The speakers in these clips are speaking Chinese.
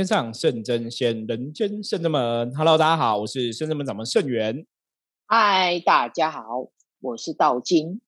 天上圣真仙，人间圣真门。Hello，大家好，我是圣真门掌门圣元。嗨，大家好，我是道金。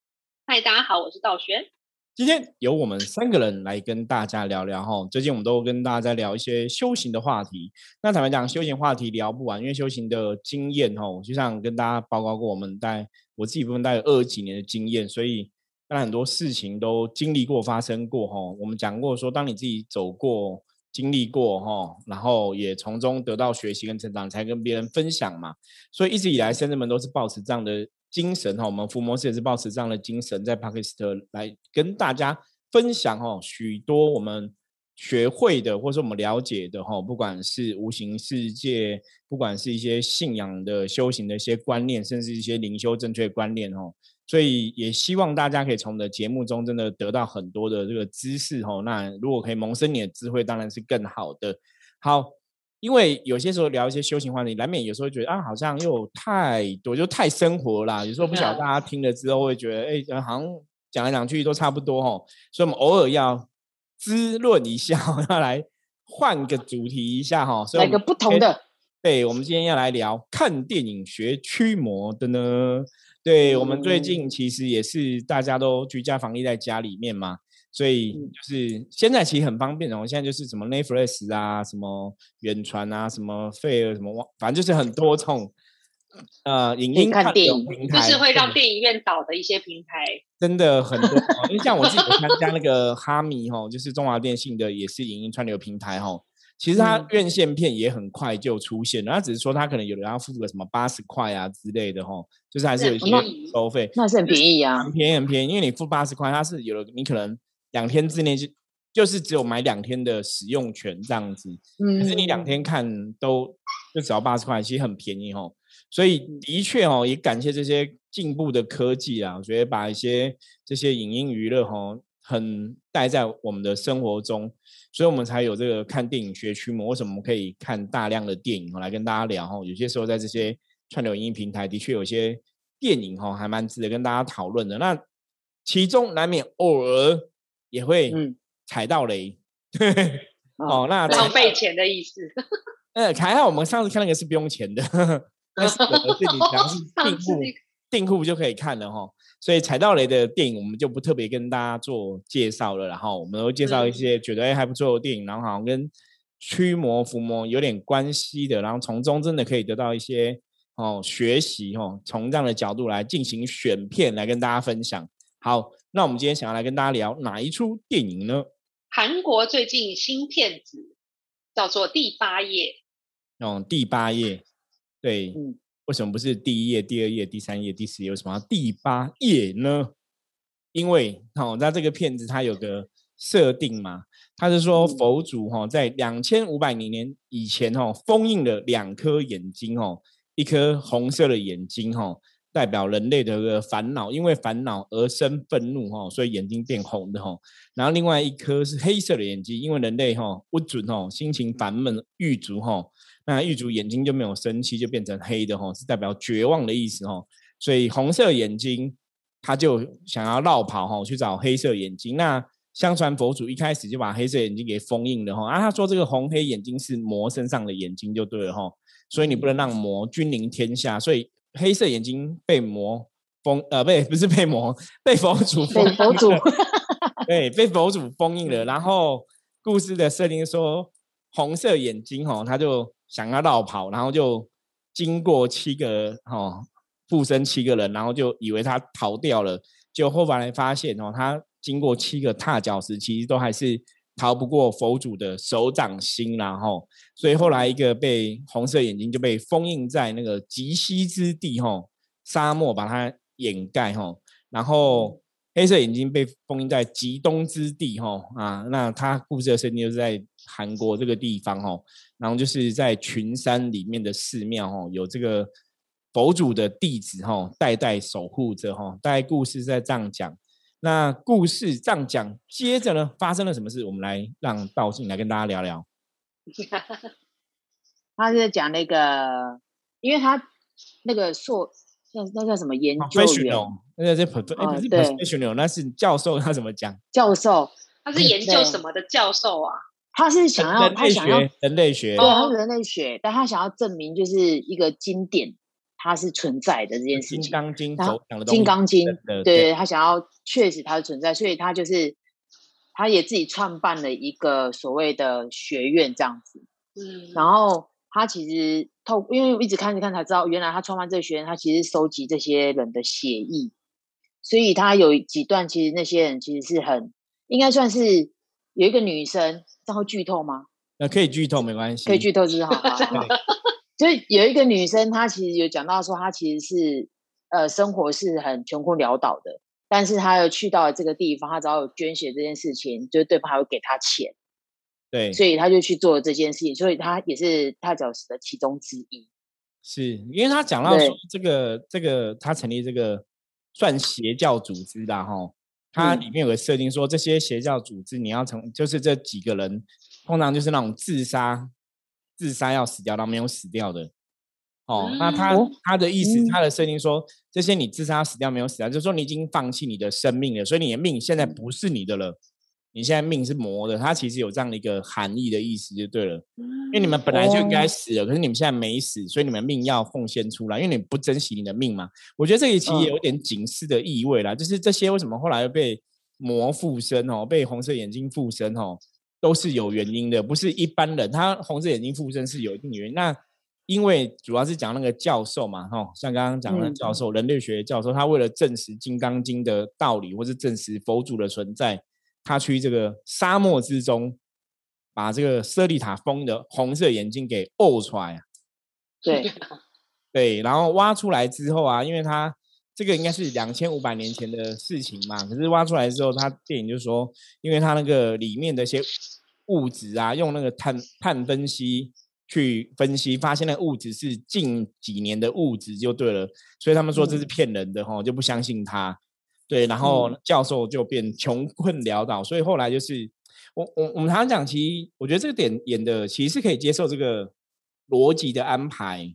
嗨，大家好，我是道玄。今天由我们三个人来跟大家聊聊哈。最近我们都跟大家在聊一些修行的话题。那坦白讲，修行话题聊不完，因为修行的经验哈，我就像跟大家报告过，我们带我自己部分带有二十几年的经验，所以当然很多事情都经历过、发生过哈。我们讲过说，当你自己走过。经历过哈，然后也从中得到学习跟成长，才跟别人分享嘛。所以一直以来，先生们都是保持这样的精神哈。我们福摩斯也是保持这样的精神，在帕克斯特来跟大家分享哈，许多我们学会的，或者说我们了解的哈，不管是无形世界，不管是一些信仰的修行的一些观念，甚至一些灵修正确观念哈。所以也希望大家可以从我们的节目中真的得到很多的这个知识哦。那如果可以萌生你的智慧，当然是更好的。好，因为有些时候聊一些修行话题，难免有时候觉得啊，好像又太多，就太生活啦。有时候不晓得大家听了之后会觉得，哎，好像讲来讲去都差不多哦。所以我们偶尔要滋润一下，要来换个主题一下哈。来个不同的。对，我们今天要来聊看电影学驱魔的呢。对我们最近其实也是大家都居家防疫在家里面嘛，所以就是现在其实很方便哦。现在就是什么 Netflix 啊，什么远传啊，什么费尔什么，反正就是很多种呃影音看电影平台，就是会让电影院倒的一些平台，真的很多。因为像我自己参加那 个哈米吼，就是中华电信的也是影音串流平台吼。其实它院线片也很快就出现了，它只是说它可能有人要付个什么八十块啊之类的哈，就是还是有一些收费，那是很便宜啊，很便宜很便宜，因为你付八十块，它是有的，你可能两天之内就就是只有买两天的使用权这样子，嗯，可是你两天看都就只要八十块，其实很便宜哦，所以的确哦，也感谢这些进步的科技啊，我觉得把一些这些影音娱乐哈，很带在我们的生活中。所以我们才有这个看电影学驱魔。为什么我们可以看大量的电影？我来跟大家聊哈。有些时候在这些串流影音平台，的确有些电影哈，还蛮值得跟大家讨论的。那其中难免偶尔也会踩到雷。哦，那浪费钱的意思。呃，还好我们上次看那个是不用钱的，那是自己讲是订户订户就可以看了哈。所以踩到雷的电影，我们就不特别跟大家做介绍了。然后我们会介绍一些觉得哎还不错的电影，然后好像跟驱魔伏魔有点关系的，然后从中真的可以得到一些哦学习哦，从这样的角度来进行选片来跟大家分享。好，那我们今天想要来跟大家聊哪一出电影呢？韩国最近新片子叫做《第八页》。哦，第八页，对。为什么不是第一页、第二页、第三页、第四页？为什么要第八页呢？因为哦，那这个片子它有个设定嘛，它是说佛祖哈在两千五百年以前哈封印了两颗眼睛哦，一颗红色的眼睛哈代表人类的个烦恼，因为烦恼而生愤怒哈，所以眼睛变红的哈。然后另外一颗是黑色的眼睛，因为人类哈不准哦，心情烦闷郁卒哈。那狱卒眼睛就没有生气，就变成黑的吼，是代表绝望的意思吼。所以红色眼睛他就想要绕跑吼，去找黑色眼睛。那相传佛祖一开始就把黑色眼睛给封印了吼。啊，他说这个红黑眼睛是魔身上的眼睛就对了吼。所以你不能让魔君临天下，所以黑色眼睛被魔封呃，被不是被魔被佛祖封佛祖 对被佛祖封印了。然后故事的设定说红色眼睛吼，他就。想要绕跑，然后就经过七个哦附身七个人，然后就以为他逃掉了，就后来发现哦，他经过七个踏脚石，其实都还是逃不过佛祖的手掌心，然后所以后来一个被红色眼睛就被封印在那个极西之地吼，沙漠把它掩盖吼，然后黑色眼睛被封印在极东之地吼啊，那他故事的设定就是在韩国这个地方吼。然后就是在群山里面的寺庙，哈，有这个佛祖的弟子，哈，代代守护着，哈。大概故事在这样讲，那故事这样讲，接着呢，发生了什么事？我们来让道信来跟大家聊聊。他是在讲那个，因为他那个硕，那那叫什么研究员？那是 professional，那是教授，他怎么讲？教授，他是研究什么的教授啊？他是想要人类他想要学，人类学对，，哦他是人类学，但他想要证明就是一个经典它是存在的这件事情金。刚经金刚经的，对他想要确实它的存在，所以他就是他也自己创办了一个所谓的学院这样子。嗯，然后他其实透，因为我一直看着看才知道，原来他创办这个学院，他其实收集这些人的协议，所以他有几段其实那些人其实是很应该算是有一个女生，这样会剧透吗？那可以剧透没关系，可以剧透就是好，好好好就有一个女生，她其实有讲到说，她其实是呃生活是很穷困潦倒的，但是她又去到了这个地方，她只要有捐血这件事情，就是对方还会给她钱，对，所以她就去做这件事情，所以她也是踏脚石的其中之一。是因为他讲到说这个这个他成立这个算邪教组织的哈，它嗯。里面有个设定说这些邪教组织你要成就是这几个人通常就是那种自杀自杀要死掉到没有死掉的。哦，那他哦他的意思，嗯。他的设定说，这些你自杀死掉没有死掉，就是说你已经放弃你的生命了，所以你的命现在不是你的了，你现在命是魔的。它其实有这样的一个含义的意思就对了。因为你们本来就应该哦死了，可是你们现在没死，所以你们命要奉献出来，因为你不珍惜你的命嘛。我觉得这里其实也嗯有点警示的意味啦，就是这些为什么后来又被魔附身哦，被红色眼睛附身哦，都是有原因的，不是一般人。他红色眼睛附身是有一定原因。那因为主要是讲那个教授嘛，哈、像刚刚讲的嗯教授，人类学教授，他为了证实《金刚经》的道理，或是证实佛祖的存在，他去这个沙漠之中，把这个舍利塔峰的红色眼睛给呕出来啊。对，对，然后挖出来之后啊，因为他这个应该是两千五百年前的事情嘛，可是挖出来之后，他电影就说，因为他那个里面的一些物质啊，用那个碳碳分析去分析，发现那个物质是近几年的物质就对了，所以他们说这是嗯骗人的哈，就不相信他。对，然后嗯。教授就变穷困潦倒，所以后来就是我我我们常常讲，其实我觉得这个点演的其实是可以接受这个逻辑的安排，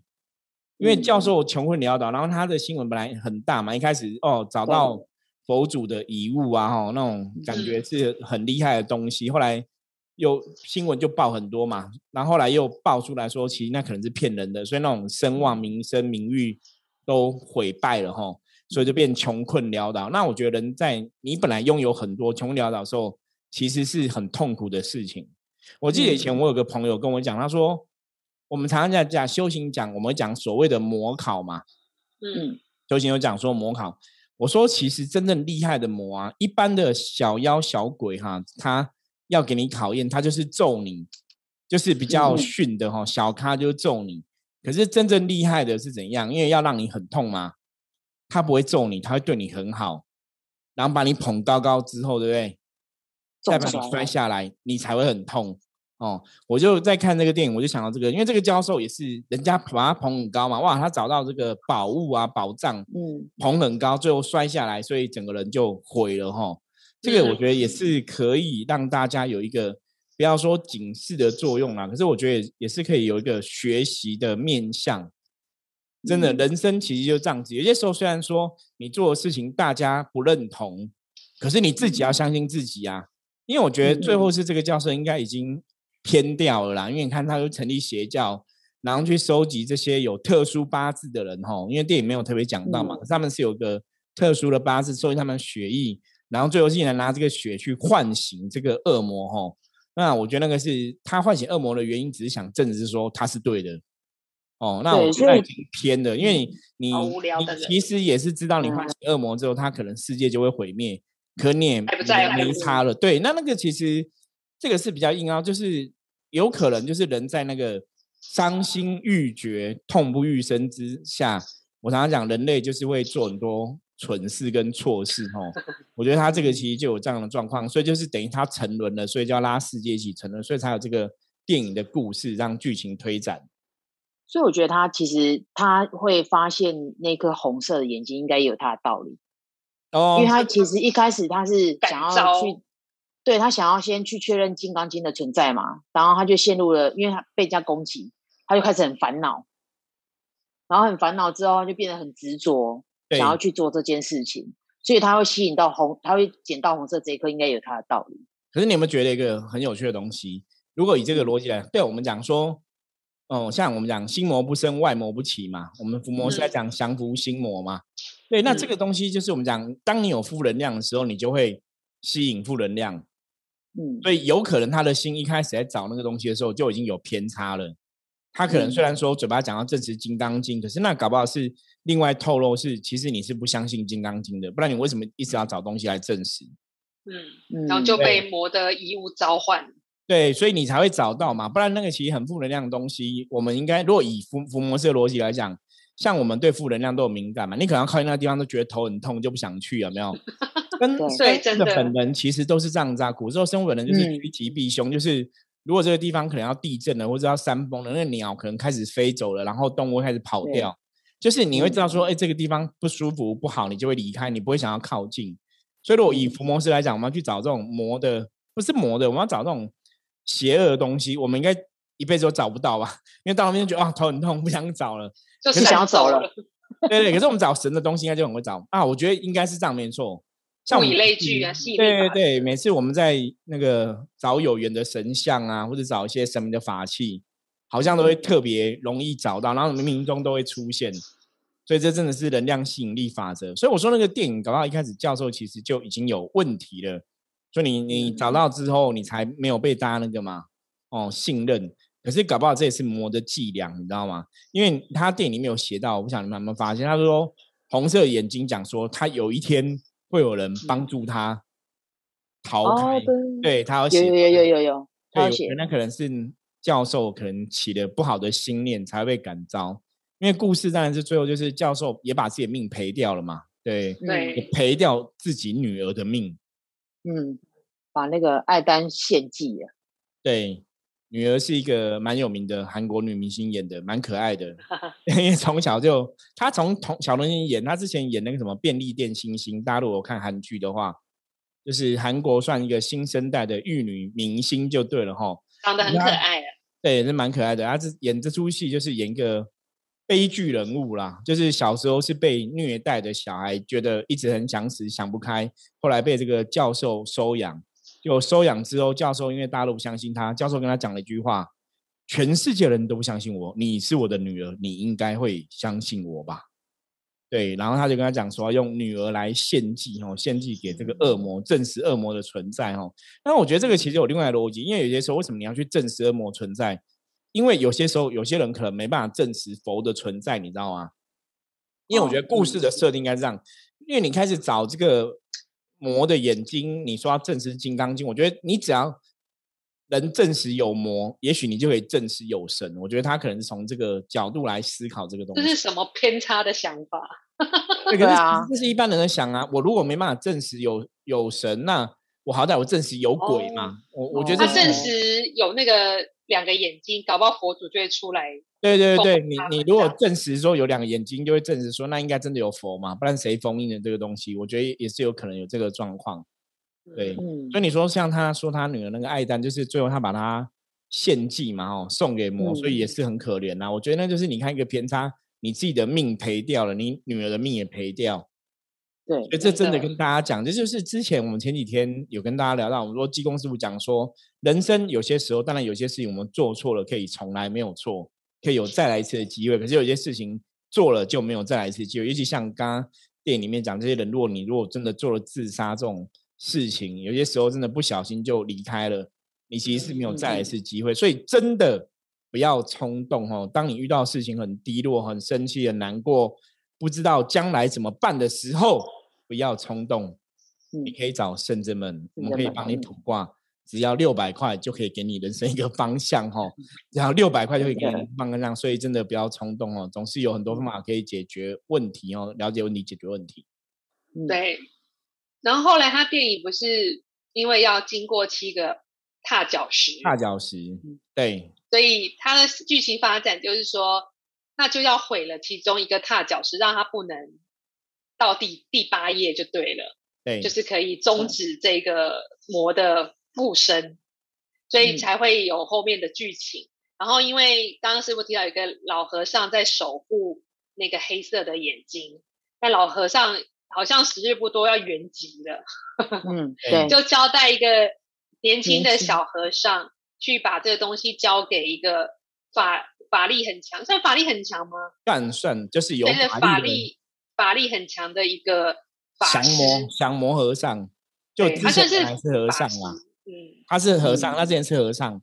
因为教嗯。授穷困潦倒，然后他的新闻本来很大嘛，一开始哦找到佛祖的遗物啊，哈那种感觉。是很厉害的东西，后来又新闻就报很多嘛，然后后来又爆出来说，其实那可能是骗人的，所以那种声望、名声、名誉都毁败了哈，所以就变穷困潦倒。那我觉得人在你本来拥有很多穷困潦倒的时候，其实是很痛苦的事情。我记得以前我有个朋友跟我讲，他说我们常常在讲修行讲，我们会讲所谓的魔考嘛，嗯修行有讲说魔考。我说其实真正厉害的魔啊，一般的小妖小鬼哈，他要给你考验，他就是揍你，就是比较嗯逊的哈，小咖就揍你。可是真正厉害的是怎样？因为要让你很痛嘛，他不会揍你，他会对你很好，然后把你捧高高之后，对不对？再把你摔下来，你才会很痛哦。我就在看这个电影，我就想到这个，因为这个教授也是人家把他捧很高嘛，哇，他找到这个宝物啊、宝藏，嗯，捧很高，最后摔下来，所以整个人就毁了哈。这个我觉得也是可以让大家有一个不要说警示的作用啦，可是我觉得也是可以有一个学习的面向。真的，嗯人生其实就这样子。有些时候虽然说你做的事情大家不认同，可是你自己要相信自己啊。因为我觉得最后是这个教授应该已经偏掉了啦，因为你看他又成立邪教，然后去收集这些有特殊八字的人吼，因为电影没有特别讲到嘛，嗯可是他们是有个特殊的八字，收集他们血液，然后最后竟然拿这个血去唤醒这个恶魔吼。那我觉得那个是他唤醒恶魔的原因，只是想证实说他是对的。哦，那我觉得那挺偏的，因为你你其实也是知道你唤嗯醒恶魔之后，他可能世界就会毁灭，可你也没差了。对，那那个其实这个是比较硬啊，就是有可能就是人在那个伤心欲绝、痛不欲生之下，我常常讲人类就是会做很多蠢事跟错事哦。我觉得他这个其实就有这样的状况，所以就是等于他沉沦了，所以就要拉世界一起沉沦，所以才有这个电影的故事让剧情推展。所以我觉得他其实他会发现那颗红色的眼睛，应该也有他的道理。哦因为他其实一开始他是想要去，对他想要先去确认《金刚经》的存在嘛，然后他就陷入了，因为他被人家攻击，他就开始很烦恼，然后很烦恼之后，他就变得很执着，对想要去做这件事情，所以他会吸引到红，他会捡到红色这一颗，应该有他的道理。可是你有没有觉得一个很有趣的东西？如果以这个逻辑来，对我们讲说，哦，像我们讲心魔不生，外魔不起嘛。我们伏魔是在讲降服心魔嘛。对，那这个东西就是我们讲，当你有负能量的时候，你就会吸引负能量。嗯，所以有可能他的心一开始在找那个东西的时候就已经有偏差了。他可能虽然说嘴巴讲到正持金刚经，可是那搞不好是另外透露是，其实你是不相信金刚经的，不然你为什么一直要找东西来证实？嗯，然后就被魔的遗物召唤。对，所以你才会找到嘛，不然那个其实很负能量的东西，我们应该如果以伏伏魔式的逻辑来讲，像我们对负能量都有敏感嘛，你可能靠近那个地方都觉得头很痛，就不想去，有没有？跟对。真的。本能其实都是这样子啊，古时候生物本能就是趋吉避凶，就是如果这个地方可能要地震了，或者要山崩了，那鸟可能开始飞走了，然后动物开始跑掉，就是你会知道说，哎，这个地方不舒服不好，你就会离开，你不会想要靠近。所以，如果以伏魔师来讲，我们要去找这种魔的，不是魔的，我们要找这种邪恶的东西，我们应该一辈子都找不到吧？因为到那边觉得啊头很痛，不想找了，就是想走了。对对，可是我们找神的东西应该就很会找啊。我觉得应该是这样没错。像物以类聚啊，系对对对，每次我们在那个找有缘的神像啊，或者找一些神明的法器，好像都会特别容易找到，然后冥冥中都会出现。所以这真的是能量吸引力法则。所以我说那个电影搞到一开始教授其实就已经有问题了。所以你你找到之后，你才没有被大家那个嘛哦信任。可是搞不好这也是魔的伎俩，你知道吗？因为他电影里面有写到，我不晓得你们有没有发现，他说红色眼睛讲说他有一天会有人帮助他逃开。对他有有有有有有，对，那可能是教授可能起了不好的心念才会被感召。因为故事当然是最后就是教授也把自己的命赔掉了嘛，对，对，赔掉自己女儿的命，嗯，把那个艾丹献祭了。对，女儿是一个蛮有名的韩国女明星演的，蛮可爱的，因为从小就她从从小年纪演，她之前演那个什么便利店星星，大家如果看韩剧的话，就是韩国算一个新生代的玉女明星就对了哈，长得很可爱啊，对，是蛮可爱的，她这演这出戏就是演一个。悲剧人物啦，就是小时候是被虐待的小孩，觉得一直很想死，想不开，后来被这个教授收养。就收养之后，教授因为大家都不相信他，教授跟他讲了一句话：“全世界人都不相信我，你是我的女儿，你应该会相信我吧？”对，然后他就跟他讲说，用女儿来献祭，哦，献祭给这个恶魔，证实恶魔的存在，哦。那我觉得这个其实有另外的逻辑，因为有些时候，为什么你要去证实恶魔存在？因为有些时候，有些人可能没办法证实佛的存在，你知道吗？因为我觉得故事的设定应该是这样：，因为你开始找这个魔的眼睛，你说要证实《金刚经》，我觉得你只要能证实有魔，也许你就可以证实有神。我觉得他可能是从这个角度来思考这个东西。这是什么偏差的想法？对啊，这是一般人的想啊。我如果没办法证实有有神，那我好歹我证实有鬼嘛。我我觉得他证实有那个。两个眼睛，搞不好佛祖就会出来。对对对，你你如果证实说有两个眼睛，就会证实说那应该真的有佛嘛，不然谁封印的这个东西？我觉得也是有可能有这个状况。对，所以你说像他说他女儿那个爱丹，就是最后他把他献祭嘛，哦，送给魔，所以也是很可怜呐。我觉得那就是你看一个偏差，你自己的命赔掉了，你女儿的命也赔掉。对，所以这真的跟大家讲，这就是之前我们前几天有跟大家聊到，我们说济公师傅讲说，人生有些时候，当然有些事情我们做错了，可以从来没有错，可以有再来一次的机会。可是有些事情做了就没有再来一次机会，尤其像刚刚电影里面讲这些人，如果你如果真的做了自杀这种事情，有些时候真的不小心就离开了，你其实是没有再来一次机会。所以真的不要冲动哦，当你遇到事情很低落、很生气、很难过，不知道将来怎么办的时候。不要冲动，你可以找圣真们，我们可以帮你卜卦，只要六百块就可以给你人生一个方向哈，只要六百块就可以给你方向，所以真的不要冲动哦，总是有很多方法可以解决问题哦，了解问题，解决问题。对，然后后来他电影不是因为要经过七个踏脚石，踏脚石，对，所以他的剧情发展就是说，那就要毁了其中一个踏脚石，让他不能。到第第八页就对了，对，就是可以终止这个魔的附身，所以才会有后面的剧情。然后因为刚刚师傅提到一个老和尚在守护那个黑色的眼睛，那老和尚好像时日不多要圆寂了，嗯，对，就交代一个年轻的小和尚去把这个东西交给一个法法力很强，算法力很强吗？算算，就是有法力法力很强的一个降魔降魔和尚，就他算是和尚嘛，嗯，他是和尚，他之前是和尚。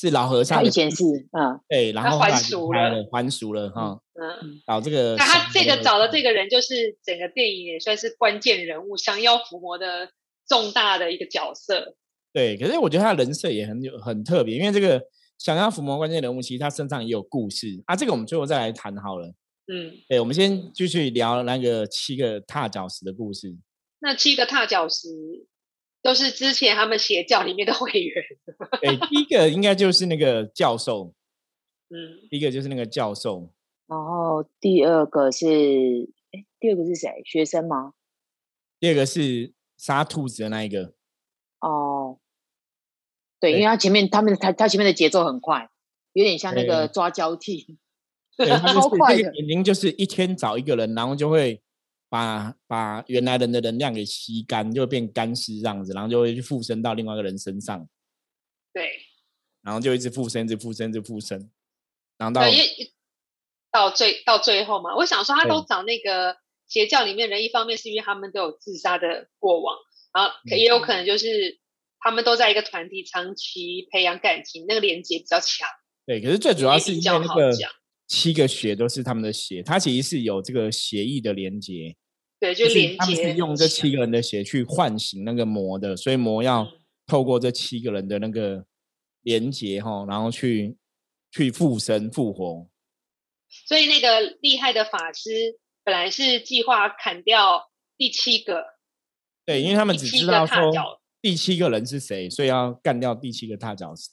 是老和尚，以前是嗯，对，然后还俗了，还俗了哈。嗯，找这个，那他这个找的这个人，就是整个电影也算是关键人物，降妖伏魔的重大的一个角色。对，可是我觉得他的人设也很有很特别，因为这个降妖伏魔关键人物，其实他身上也有故事啊。这个我们最后再来谈好了。嗯，对，我们先继续聊那个七个踏脚石的故事。那七个踏脚石。都是之前他们邪教里面的会员。哎，第一个应该就是那个教授，嗯，第一个就是那个教授。然后第二个是，哎，第二个是谁？学生吗？第二个是杀兔子的那一个。哦，对，因为他前面他们他他前面的节奏很快，有点像那个抓交替，超快的。眼睛就是一天找一个人，然后就会。把把原来人的能量给吸干，就会变干尸这样子，然后就会去附身到另外一个人身上。对，然后就一直附身，一直附身，一直附身，然后到到最到最后嘛，我想说，他都找那个邪教里面人，一方面是因为他们都有自杀的过往，然后也有可能就是他们都在一个团体长期培养感情，那个连接比较强。对，可是最主要是因为那个。七个血都是他们的血，它其实是有这个血意的连接。对，就连接。他们是用这七个人的血去唤醒那个魔的，所以魔要透过这七个人的那个连接哈，然后去去附身复活。所以那个厉害的法师本来是计划砍掉第七个。对，因为他们只知道说第七个人是谁，所以要干掉第七个踏脚石。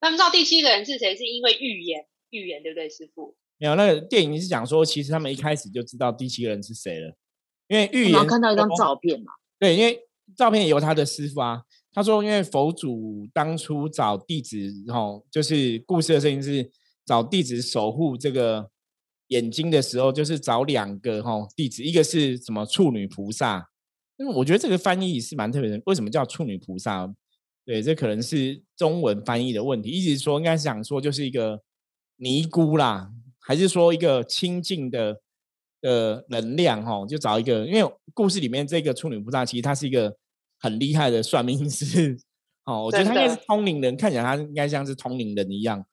他们知道第七个人是谁，是因为预言。预言对不对，师傅？没有，那个电影是讲说，其实他们一开始就知道第七个人是谁了，因为预言看到一张照片嘛。对，因为照片由他的师傅啊。他说，因为佛祖当初找弟子，吼，就是故事的声音是找弟子守护这个眼睛的时候，就是找两个吼弟子，一个是什么处女菩萨。因为我觉得这个翻译是蛮特别的，为什么叫处女菩萨？对，这可能是中文翻译的问题。一直说，应该是想说，就是一个。尼姑啦，还是说一个清净的的能量哈？就找一个，因为故事里面这个处女菩萨其实他是一个很厉害的算命师哦。我觉得他应该是通灵人，看起来他应该像是通灵人一样。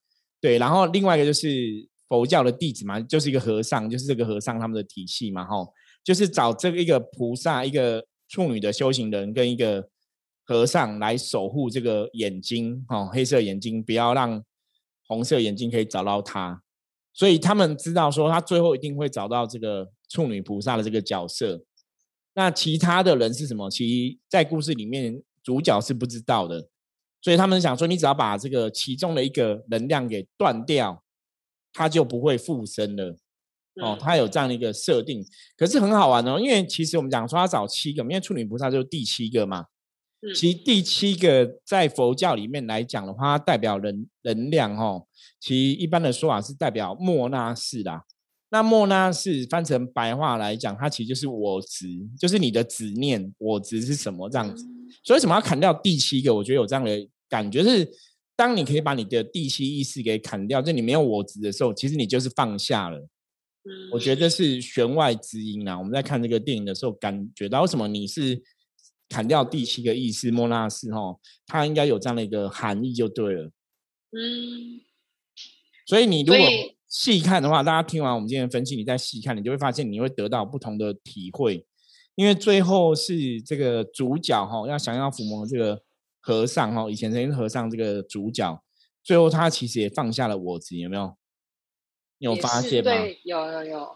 对，然后另外一个就是佛教的弟子嘛，就是一个和尚，就是这个和尚他们的体系嘛，哈，就是找这个一个菩萨，一个处女的修行人跟一个和尚来守护这个眼睛哦，黑色眼睛，不要让。红色眼睛可以找到他，所以他们知道说他最后一定会找到这个处女菩萨的这个角色。那其他的人是什么？其在故事里面主角是不知道的，所以他们想说，你只要把这个其中的一个能量给断掉，他就不会附身了。哦，他有这样的一个设定，可是很好玩哦，因为其实我们讲说他找七个，因为处女菩萨就是第七个嘛。其实第七个在佛教里面来讲的话，它代表能能量哦。其一般的说法是代表莫那式啦。那莫那式翻成白话来讲，它其实就是我执，就是你的执念，我执是什么这样子。所以为什么要砍掉第七个？我觉得有这样的感觉是，当你可以把你的第七意识给砍掉，就你没有我执的时候，其实你就是放下了。我觉得是弦外之音啊。我们在看这个电影的时候，感觉到为什么你是。砍掉第七个意思，莫那斯哈，它应该有这样的一个含义就对了。嗯，所以你如果细看的话，大家听完我们今天分析，你再细看，你就会发现你会得到不同的体会。因为最后是这个主角哈，要想要抚摸这个和尚哈，以前曾经和尚这个主角，最后他其实也放下了我执，有没有？有发现吗？对，有有有。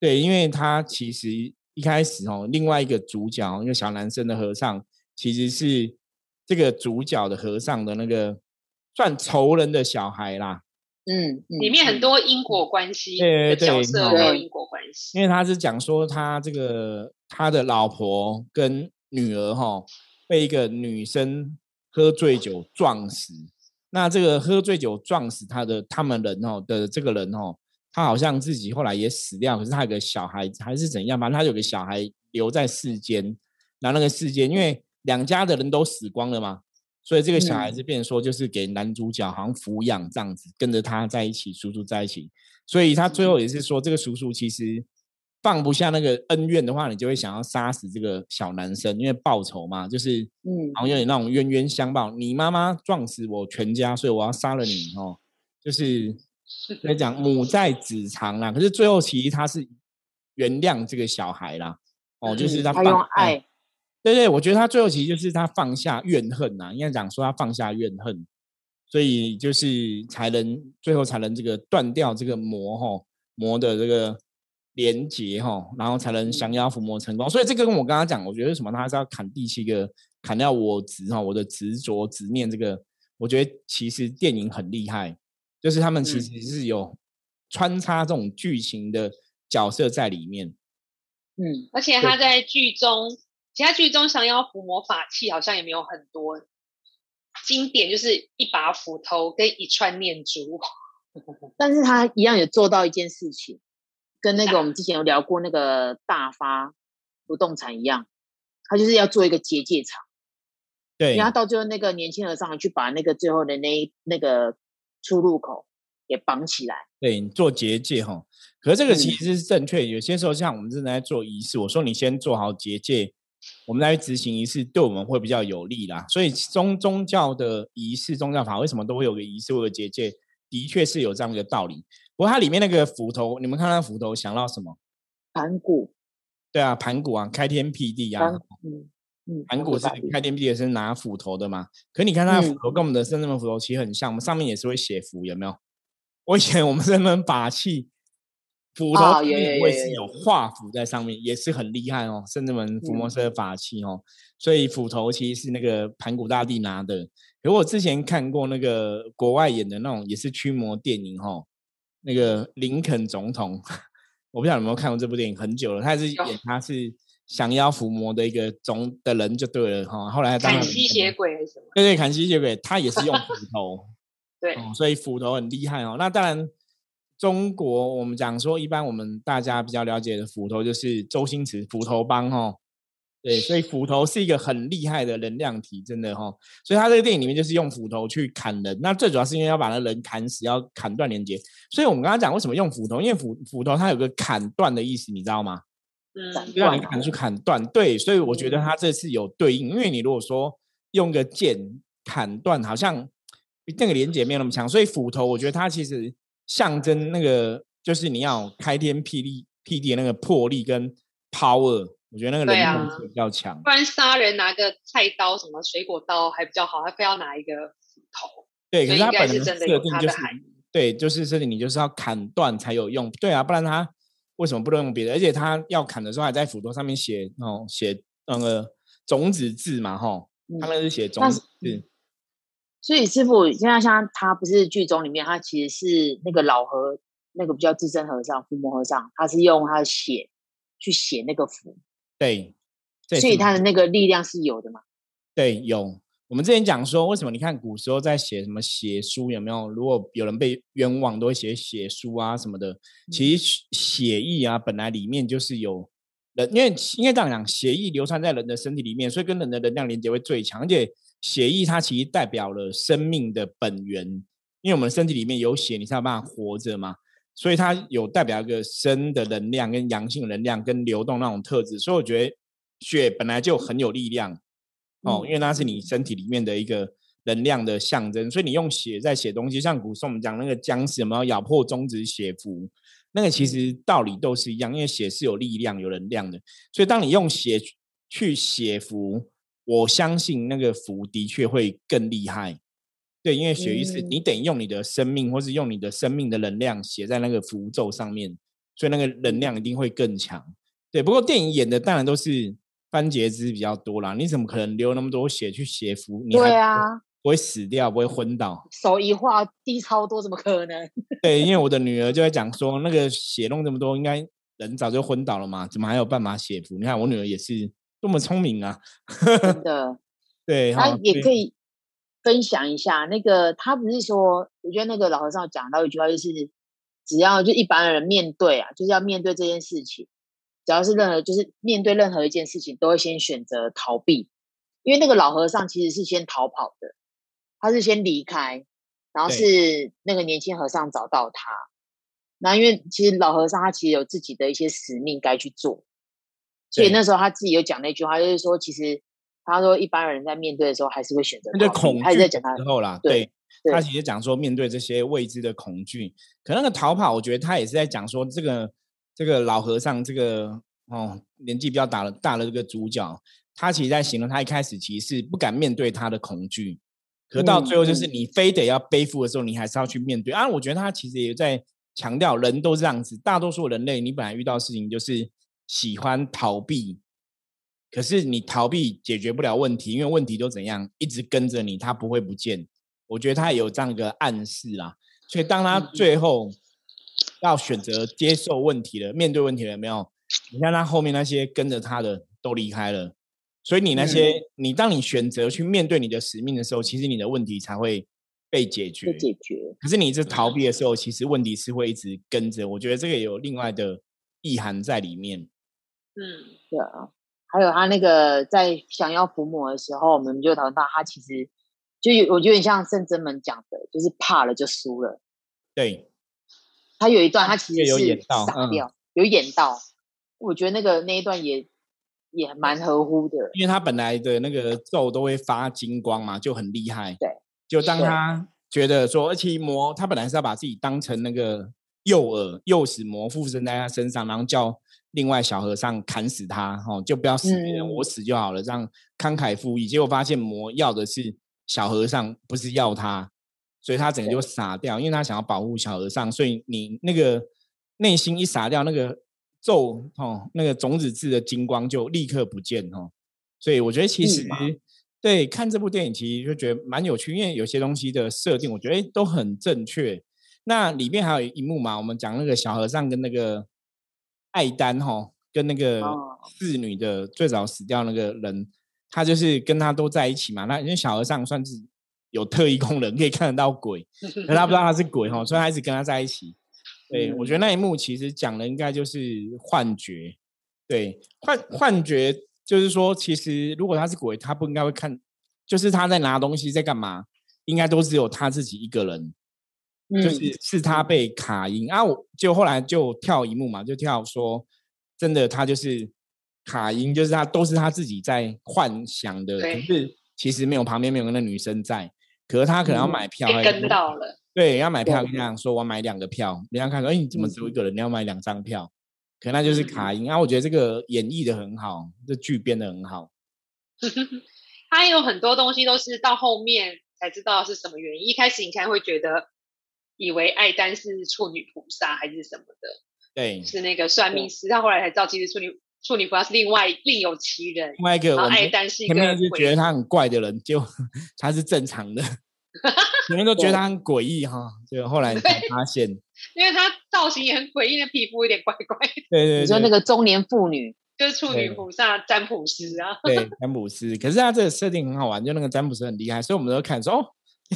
对，因为他其实。一开始哦，另外一个主角，一个小男生的和尚，其实是这个主角的和尚的那个算仇人的小孩啦。嗯，里面很多因果关系的角色都有因果关系。因为他是讲说，他这个他的老婆跟女儿哈，被一个女生喝醉酒撞死。那这个喝醉酒撞死他的他们人哦的这个人哦。他好像自己后来也死掉，可是他有个小孩还是怎样？反正他有个小孩留在世间，然后那个世间，因为两家的人都死光了嘛，所以这个小孩子变成说就是给男主角好像抚养这样子，跟着他在一起，叔叔在一起。所以他最后也是说，这个叔叔其实放不下那个恩怨的话，你就会想要杀死这个小男生，因为报仇嘛，就是嗯，好像有点那种冤冤相报。你妈妈撞死我全家，所以我要杀了你哦。就是在讲母在子藏啦，可是最后其实他是原谅这个小孩啦。哦，就是他用爱。对对，我觉得他最后其实就是他放下怨恨呐，应该讲说他放下怨恨，所以就是才能最后才能这个断掉这个魔哈魔的这个连结哈，然后才能降妖伏魔成功。所以这个跟我刚刚讲，我觉得什么，他是要砍第七个，砍掉我执哈，我的执着执念这个，我觉得其实电影很厉害，就是他们其实是有穿插这种剧情的角色在里面。嗯，而且他在剧中。其他剧中降妖伏魔法器好像也没有很多，经典就是一把斧头跟一串念珠，但是他一样有做到一件事情，跟那个我们之前有聊过那个大发不动产一样，他就是要做一个结界场，对，然后到最后那个年轻和尚去把那个最后的那那个出入口也绑起来，对，你做结界哈，可是这个其实是正确，有些时候像我们正在做仪式，我说你先做好结界。我们来执行仪式，对我们会比较有利啦。所以宗宗教的仪式、宗教法为什么都会有个仪式或者结界？的确是有这样一个道理。不过它里面那个斧头，你们看那斧头想到什么？盘古。对啊，盘古啊，开天辟地啊。嗯嗯。盘古是开天辟地是拿斧头的嘛？可你看它斧头跟我们的圣人斧头其实很像，我们上面也是会写符，有没有？我以前我们圣人法器。斧头也会是有画符在上面，也是很厉害哦。甚至们伏魔师的法器哦，所以斧头其实是那个盘古大帝拿的。可我之前看过那个国外演的那种也是驱魔电影哦，那个林肯总统，我不知道有没有看过这部电影，很久了。他是演他是降妖伏魔的一个总的人就对了哈。后来砍吸血鬼还是什么？对对，砍吸血鬼，他也是用斧头。对，所以斧头很厉害哦。那当然。中国，我们讲说，一般我们大家比较了解的斧头就是周星驰斧头帮哦，对，所以斧头是一个很厉害的能量体，真的哈。所以他这个电影里面就是用斧头去砍人，那最主要是因为要把那人砍死，要砍断连接。所以我们刚刚讲为什么用斧头，因为斧斧头它有个砍断的意思，你知道吗？嗯，让你砍去砍断，对。所以我觉得他这次有对应，因为你如果说用个剑砍断，好像那个连接没有那么强，所以斧头我觉得它其实。象征那个就是你要开天辟地辟地的那个魄力跟 power，我觉得那个人比较强。不然杀人拿个菜刀什么水果刀还比较好，他非要拿一个斧头。对，可是他本身设定就是对，就是这里你就是要砍断才有用。对啊，不然他为什么不能用别的？而且他要砍的时候还在斧头上面写哦，写那个种子字嘛，哈，他那是写种子字。所以师傅现在像他不是剧中里面，他其实是那个老和那个比较资深和尚伏魔和尚，他是用他的血去写那个符。对，所以他的那个力量是有的嘛？对，有。我们之前讲说，为什么你看古时候在写什么写书有没有？如果有人被冤枉，都会写写书啊什么的。其实血意啊，本来里面就是有人，因为应该这样讲，血意流传在人的身体里面，所以跟人的能量连接会最强，而且。血意它其实代表了生命的本源，因为我们身体里面有血，你才有办法活着嘛。所以它有代表一个生的能量、跟阳性能量、跟流动那种特质。所以我觉得血本来就很有力量哦，因为它是你身体里面的一个能量的象征。所以你用血在写东西，像古时候我们讲那个僵尸有没有咬破中指写符，那个其实道理都是一样，因为血是有力量、有能量的。所以当你用血去写符。我相信那个符的确会更厉害，对，因为血意是你等于用你的生命，或是用你的生命的能量写在那个符咒上面，所以那个能量一定会更强。对，不过电影演的当然都是番茄汁比较多啦，你怎么可能流那么多血去写符？对啊，不会死掉，不会昏倒。手一画滴超多，怎么可能？对，因为我的女儿就在讲说，那个血弄这么多，应该人早就昏倒了嘛，怎么还有办法血服？你看我女儿也是。多么聪明啊！真 的，对，她也可以分享一下。那个他不是说，我觉得那个老和尚讲到一句话，就是只要就一般人面对啊，就是要面对这件事情，只要是任何就是面对任何一件事情，都会先选择逃避。因为那个老和尚其实是先逃跑的，他是先离开，然后是那个年轻和尚找到他。那因为其实老和尚他其实有自己的一些使命该去做，所以那时候他自己有讲那句话，就是说其实他说一般人在面对的时候还是会选择那个恐惧，还是在讲他之后啦。对，他其实讲说面对这些未知的恐惧，可那个逃跑，我觉得他也是在讲说这个这个老和尚这个哦年纪比较大了大了这个主角，他其实在形容他一开始其实是不敢面对他的恐惧，可到最后就是你非得要背负的时候，你还是要去面对啊。我觉得他其实也在。强调人都这样子，大多数人类，你本来遇到事情就是喜欢逃避，可是你逃避解决不了问题，因为问题都怎样，一直跟着你，他不会不见。我觉得他有这样一个暗示啦，所以当他最后要选择接受问题了，面对问题了，没有？你看他后面那些跟着他的都离开了，所以你那些，你当你选择去面对你的使命的时候，其实你的问题才会。被解决，被解决。可是你一直逃避的时候，其实问题是会一直跟着。我觉得这个有另外的意涵在里面。嗯，对啊。还有他那个在想要伏魔的时候，我们就讨论到他其实就有，我觉得像圣真门讲的，就是怕了就输了。对。他有一段，他其实有演到，傻掉，有演到。我觉得那个那一段也也蛮合乎的，因为他本来的那个咒都会发金光嘛，就很厉害。对。就当他觉得说，而且魔他本来是要把自己当成那个诱饵，诱使魔附身在他身上，然后叫另外小和尚砍死他，哦，就不要死别人，我死就好了，这样慷慨赴义。结果发现魔要的是小和尚，不是要他，所以他整个就傻掉，因为他想要保护小和尚，所以你那个内心一傻掉，那个咒哦，那个种子字的金光就立刻不见哦。所以我觉得其实。对，看这部电影其实就觉得蛮有趣，因为有些东西的设定，我觉得都很正确。那里面还有一幕嘛，我们讲那个小和尚跟那个艾丹哈，跟那个侍女的最早死掉那个人，他就是跟他都在一起嘛。那因为小和尚算是有特异功能，可以看得到鬼，可他不知道他是鬼哈，所以他一直跟他在一起。对，我觉得那一幕其实讲的应该就是幻觉，对，幻幻觉。就是说，其实如果他是鬼，他不应该会看，就是他在拿东西在干嘛，应该都只有他自己一个人，就是是他被卡音啊，我就后来就跳一幕嘛，就跳说真的，他就是卡音，就是他都是他自己在幻想的，可是其实没有旁边没有那女生在，可是他可能要买票，跟到了，对，要买票，跟这样说，我买两个票，人家看说，哎，你怎么只有一个人？你要买两张票。可那就是卡音啊！我觉得这个演绎的很好，这剧编的很好。他有很多东西都是到后面才知道是什么原因。一开始你看会觉得以为艾丹是处女菩萨还是什么的，对，是那个算命师。他后来才知道，其实处女处女菩萨是另外另有其人。另外一个，艾丹是一个觉得他很怪的人，就 他是正常的。你们都觉得他很诡异哈，就后来才发现，因为他造型也很诡异，那皮肤有点怪怪的。对对，你说那个中年妇女就是处女菩萨占卜师啊？对，占卜师。可是他这个设定很好玩，就那个占卜师很厉害，所以我们都看说哦，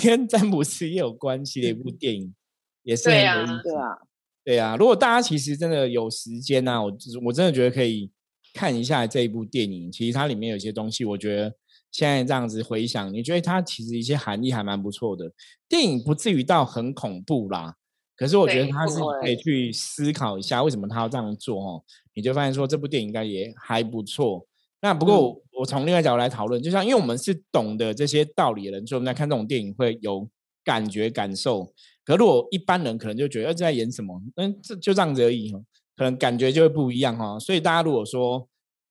跟占卜师也有关系的一部电影，也是很有意思。对啊，对啊。如果大家其实真的有时间呢，我我真的觉得可以看一下这一部电影。其实它里面有些东西，我觉得。现在这样子回想，你觉得它其实一些含义还蛮不错的。电影不至于到很恐怖啦，可是我觉得它是可以去思考一下为什么他要这样做哦。你就发现说这部电影应该也还不错。那不过我从另外角度来讨论，就像因为我们是懂得这些道理的人，所以我们在看这种电影会有感觉感受。可如果一般人可能就觉得这在演什么，嗯，这就这样子而已可能感觉就会不一样哈。所以大家如果说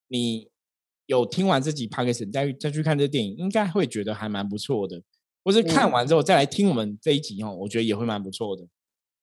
你。有听完这集 p o d c a 再再去看这电影，应该会觉得还蛮不错的。或是看完之后再来听我们这一集哦，我觉得也会蛮不错的。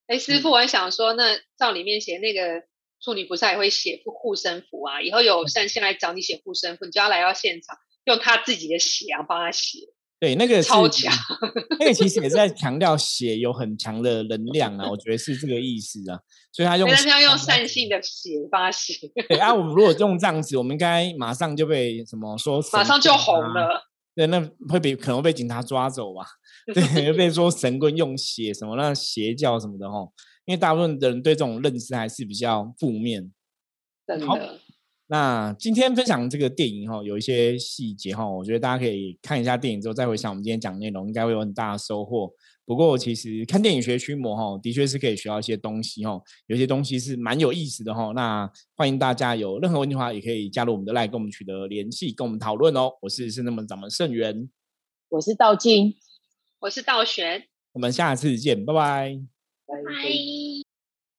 哎，师傅，我还想说，那照里面写那个处女菩萨也会写护身符啊，以后有善心来找你写护身符，你就要来到现场，用他自己的血啊帮他写。对，那个超强，那个其实也是在强调血有很强的能量啊，我觉得是这个意思啊。所以他用，但是要用善性的血发血。对啊，我们如果用这样子，我们应该马上就被什么说？马上就红了。对，那会被可能被警察抓走吧？对，被说神棍用血什么那邪教什么的吼。因为大部分的人对这种认识还是比较负面。真的。那今天分享这个电影哈，有一些细节哈，我觉得大家可以看一下电影之后再回想我们今天讲内容，应该会有很大的收获。不过其实看电影学驱魔哈，的确是可以学到一些东西哈，有些东西是蛮有意思的哈。那欢迎大家有任何问题的话，也可以加入我们的赖，跟我们取得联系，跟我们讨论哦。我是圣那么掌门圣元，我是道静，我是道玄，我们下次见，拜拜，拜。